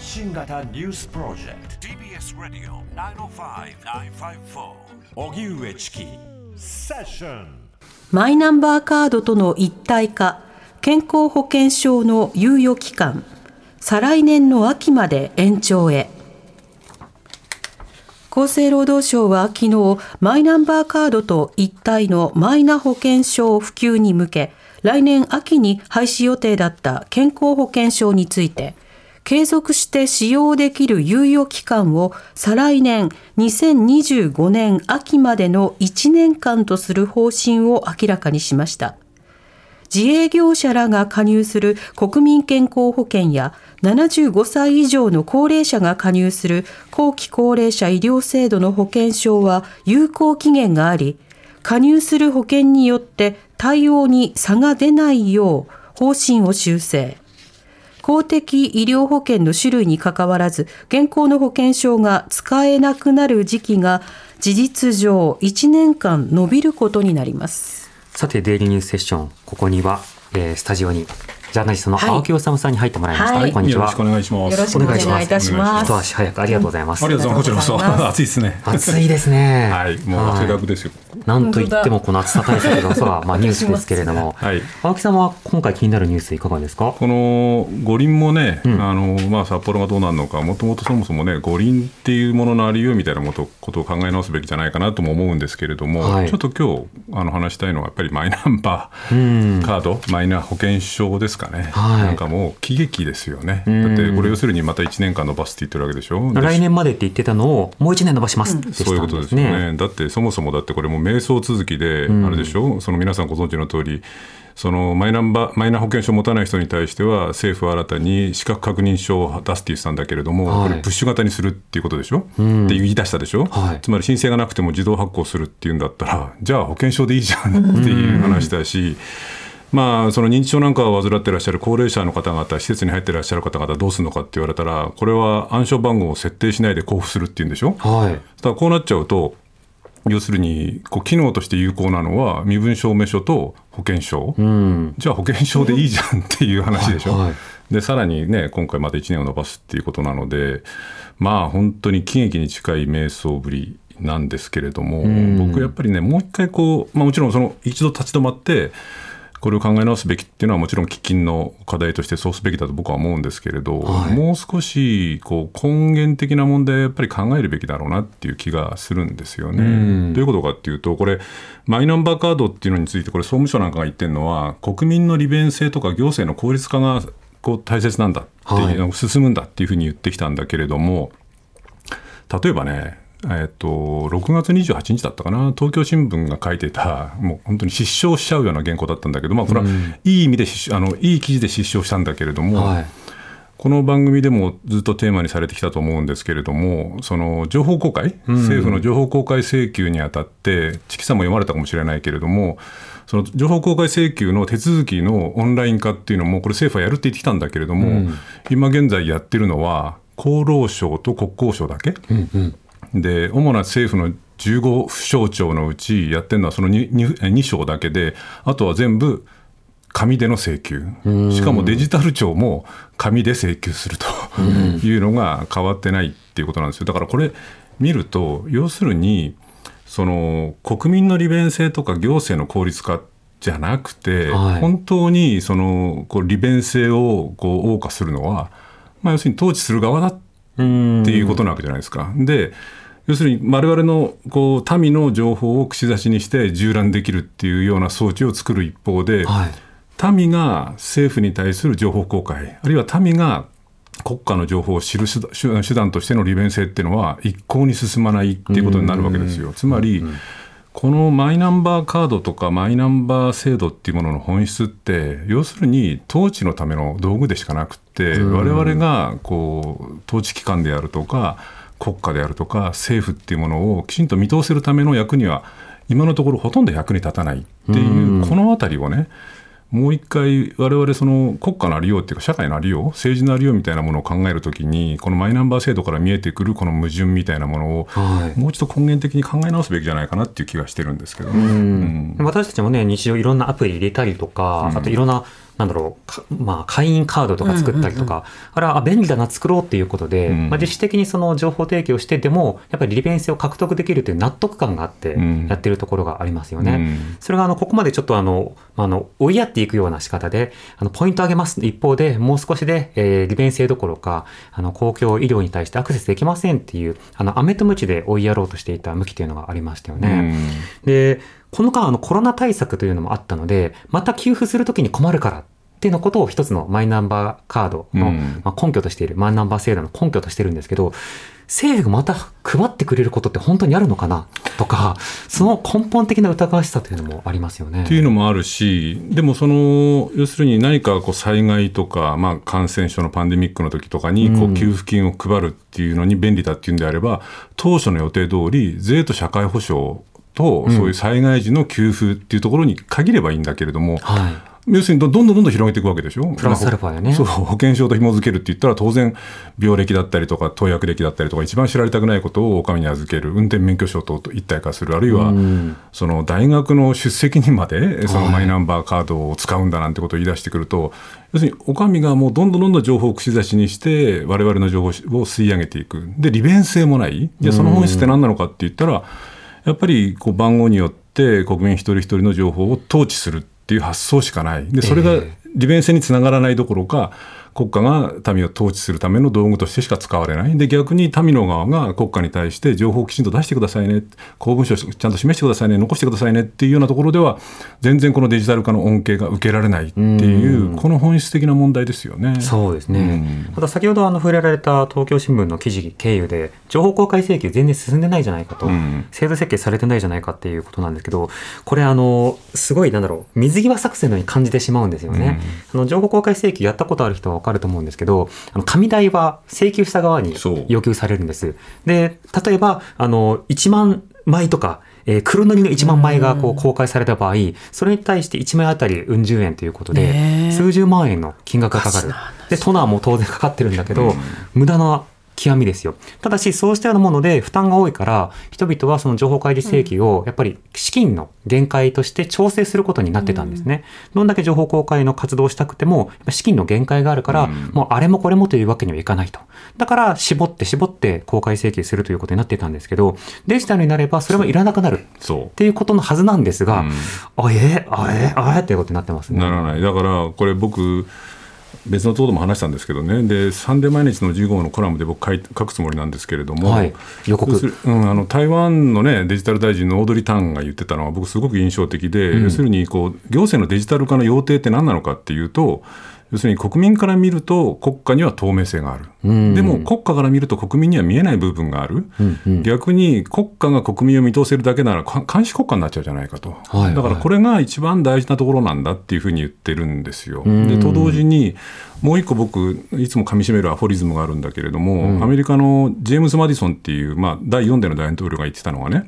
発信型ニュースプロジェクト。TBS ラディオ905-954おぎゅうえちきセッションマイナンバーカードとの一体化。健康保険証の猶予期間。再来年の秋まで延長へ。厚生労働省は昨日マイナンバーカードと一体のマイナ保険証普及に向け来年秋に廃止予定だった健康保険証について継続して使用できる猶予期間を再来年2025年秋までの1年間とする方針を明らかにしました。自営業者らが加入する国民健康保険や75歳以上の高齢者が加入する後期高齢者医療制度の保険証は有効期限があり、加入する保険によって対応に差が出ないよう方針を修正。公的医療保険の種類にかかわらず、現行の保険証が使えなくなる時期が事実上1年間延びることになります。さて、デイリーニュースセッション、ここには、えー、スタジオにジャーナリストの青木治さんに入ってもらいました。はい、こんにちは。よろしくお願いします。よろしくお願いいたします。一足早くありがとうございます。ありがとうございます。こちらこそ暑いですね。暑いですね。はい、もう汗だくですよ。なんと言ってもこの暑さ対策の空、まあニュースですけれども、はい、青木さんは今回気になるニュースいかがですか？この五輪もね、あのまあ札幌がどうなるのか、もともとそもそもね五輪っていうもののありようみたいなことことを考え直すべきじゃないかなとも思うんですけれども、はい、ちょっと今日あの話したいのはやっぱりマイナンバーカード、マイナ保険証ですかね。はい。かも喜劇ですよね、だってこれ、要するにまた1年間延ばすって言ってるわけでしょ、来年までって言ってたのを、もう1年延ばします、ね、そういうことですよね、だってそもそもだってこれ、もう迷走続きで、あれでしょ、その皆さんご存知の通り、そのマイナンバマイナ保険証を持たない人に対しては政府は新たに資格確認書を出すって言ってたんだけれども、はい、これプッシュ型にするっていうことでしょ、うん、って言い出したでしょ、はい、つまり申請がなくても自動発行するっていうんだったらじゃあ保険証でいいじゃんっていう話だし。うんまあ、その認知症なんかを患っていらっしゃる高齢者の方々、施設に入っていらっしゃる方々、どうするのかって言われたら、これは暗証番号を設定しないで交付するっていうんでしょ、はい、だこうなっちゃうと、要するにこう機能として有効なのは身分証明書と保険証、うん、じゃあ保険証でいいじゃんっていう話でしょ、はいはい、でさらにね今回また1年を延ばすっていうことなのでまあ本当に喜劇に近い迷走ぶりなんですけれども、うん、僕やっぱりねもう一回こう、まあ、もちろんその一度立ち止まってこれを考え直すべきっていうのはもちろん喫緊の課題としてそうすべきだと僕は思うんですけれど、はい、もう少しこう根源的な問題をやっぱり考えるべきだろうなっていう気がするんですよね。どういうことかっていうとこれマイナンバーカードっていうのについてこれ総務省なんかが言ってるのは国民の利便性とか行政の効率化がこう大切なんだっていう、はい、進むんだっていうふうに言ってきたんだけれども例えばねえっと、6月28日だったかな、東京新聞が書いてた、もう本当に失笑しちゃうような原稿だったんだけど、まあ、これはいい意味で、あのいい記事で失笑したんだけれども、はい、この番組でもずっとテーマにされてきたと思うんですけれども、その情報公開、政府の情報公開請求にあたって、チキさんも読まれたかもしれないけれども、その情報公開請求の手続きのオンライン化っていうのも、これ、政府はやるって言ってきたんだけれども、うん、今現在やってるのは、厚労省と国交省だけ。うんうんで主な政府の15府省庁のうちやってるのはその 2, 2省だけであとは全部紙での請求。しかもデジタル庁も紙で請求するというのが変わってないっていうことなんですよ。だからこれ見ると要するにその国民の利便性とか行政の効率化じゃなくて、はい、本当にそのこう利便性をこう謳歌するのは、まあ、要するに統治する側だっていうことなわけじゃないですか。で要するに我々のこう民の情報を串刺しにして縦覧できるっていうような装置を作る一方で、はい、民が政府に対する情報公開あるいは民が国家の情報を知る手段としての利便性っていうのは一向に進まないっていうことになるわけですよ。つまり、このマイナンバーカードとかマイナンバー制度っていうものの本質って要するに統治のための道具でしかなくて我々がこう統治機関であるとか国家であるとか政府っていうものをきちんと見通せるための役には今のところほとんど役に立たないっていうこの辺りをねもう一回我々その国家のありようっていうか社会のありよう政治のありようみたいなものを考えるときにこのマイナンバー制度から見えてくるこの矛盾みたいなものを、もう一度根源的に考え直すべきじゃないかなっていう気がしてるんですけど、ね、うん、私たちもね日常いろんなアプリ入れたりとか、あといろんななんだろう、まあ、会員カードとか作ったりとか、あれは便利だな、作ろうっていうことで、うん、まあ、自主的にその情報提供してでも、やっぱり利便性を獲得できるという納得感があって、やってるところがありますよね。うん、それがあのここまでちょっとあの、あの追いやっていくような仕方で、あのポイント上げます。一方で、もう少しで、えー、利便性どころか、あの公共医療に対してアクセスできませんっていう、あの、飴とムチで追いやろうとしていた向きというのがありましたよね。で、この間、あの、コロナ対策というのもあったので、また給付するときに困るからっていうのことを一つのマイナンバーカードの、ま根拠としている、マイナンバー制度の根拠としてるんですけど、政府がまた配ってくれることって本当にあるのかなとか、その根本的な疑わしさというのもありますよね。っていうのもあるし、でもその、要するに何かこう災害とか、まあ、感染症のパンデミックの時とかにこう給付金を配るっていうのに便利だっていうんであれば、当初の予定通り、税と社会保障と、そういう災害時の給付っていうところに限ればいいんだけれども、はい要するにどんどんどんどん広げていくわけでしょ？プラスアルファね。そう、保険証と紐付けるって言ったら当然病歴だったりとか投薬歴だったりとか一番知られたくないことをお上に預ける運転免許証と一体化するあるいはその大学の出席にまでそのマイナンバーカードを使うんだなんてことを言い出してくると、要するにお上がもうどんどんどんどん情報を串刺しにして我々の情報を吸い上げていく。で利便性もない。じゃあその本質って何なのかって言ったらやっぱりこう番号によって国民一人一人の情報を統治する。っていう発想しかない。で、それが利便性につながらないどころか、国家が民を統治するための道具としてしか使われない。で、逆に民の側が国家に対して情報をきちんと出してくださいね、公文書をちゃんと示してくださいね、残してくださいねっていうようなところでは、全然このデジタル化の恩恵が受けられないっていう、この本質的な問題ですよね。そうですね。ただ先ほどあの触れられた東京新聞の記事経由で、情報公開請求全然進んでないじゃないかと、制度設計されてないじゃないかっていうことなんですけど、これあの、すごいなんだろう、水際作戦のように感じてしまうんですよね。あの情報公開請求やったことある人はわかると思うんですけど、あの紙代は請求した側に要求されるんです。で、例えば、あの、1万枚とか、えー、黒塗りの1万枚がこう公開された場合、それに対して1枚あたりうん十円ということで、数十万円の金額がかかる。で、トナーも当然かかってるんだけど、無駄な極みですよ。ただし、そうしたようなもので負担が多いから、人々はその情報開示請求をやっぱり資金の限界として調整することになってたんですね。うん、どんだけ情報公開の活動をしたくても、資金の限界があるから、うん、もうあれもこれもというわけにはいかないと。だから、絞って絞って公開請求するということになってたんですけど、デジタルになればそれもいらなくなるっていうことのはずなんですが、うん、あえあえあえっていうことになってますね。ならない。だから、これ僕、別のところでも話したんですけどね、でサンデー毎日の15号のコラムで僕書い、書くつもりなんですけれども、はい、予告、うん、あの台湾の、ね、デジタル大臣のオードリー・タンが言ってたのは、僕、すごく印象的で、うん、要するにこう行政のデジタル化の要諦って何なのかっていうと、要するに国民から見ると国家には透明性がある、うん、でも国家から見ると国民には見えない部分がある、うんうん、逆に国家が国民を見通せるだけなら監視国家になっちゃうじゃないかと、はいはい、だからこれが一番大事なところなんだっていうふうに言ってるんですよ。でと同時にもう一個僕いつもかみしめるアフォリズムがあるんだけれども、うん、アメリカのジェームズ・マディソンっていう、まあ、第4代の大統領が言ってたのはね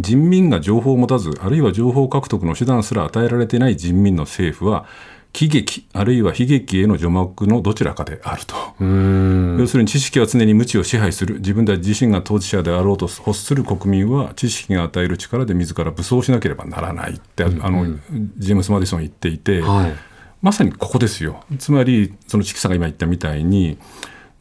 人民が情報を持たずあるいは情報獲得の手段すら与えられていない人民の政府は喜劇あるいは悲劇への除幕のどちらかであると。要するに知識は常に無知を支配する。自分たち自身が当事者であろうと欲する国民は知識が与える力で自ら武装しなければならないって、うんうん、あのジェームス・マディソン言っていて、はい、まさにここですよ。つまりそのチキさんが今言ったみたいに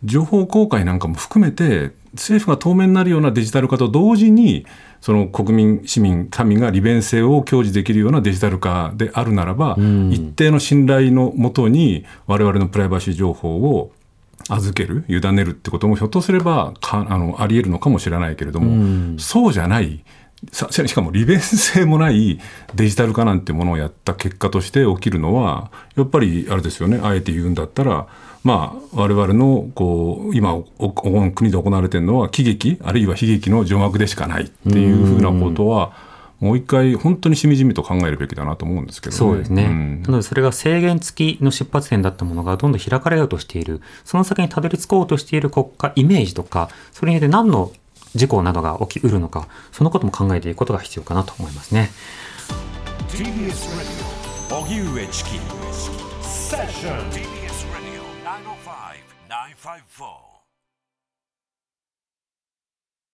情報公開なんかも含めて政府が透明になるようなデジタル化と同時にその国民、市民、民が利便性を享受できるようなデジタル化であるならば、うん、一定の信頼のもとに我々のプライバシー情報を預ける、委ねるってこともひょっとすればかあのありえるのかもしれないけれども、うん、そうじゃない。しかも利便性もないデジタル化なんてものをやった結果として起きるのはやっぱりあれですよね。あえて言うんだったらまあ、我々のこう今国で行われているのは喜劇あるいは悲劇の除幕でしかないっていうふうなことはもう一回本当にしみじみと考えるべきだなと思うんですけど、ね、そうですね、うん、なのでそれが制限付きの出発点だったものがどんどん開かれようとしている。その先にたどり着こうとしている国家イメージとかそれによって何の事故などが起きうるのかそのことも考えていくことが必要かなと思いますね。TBS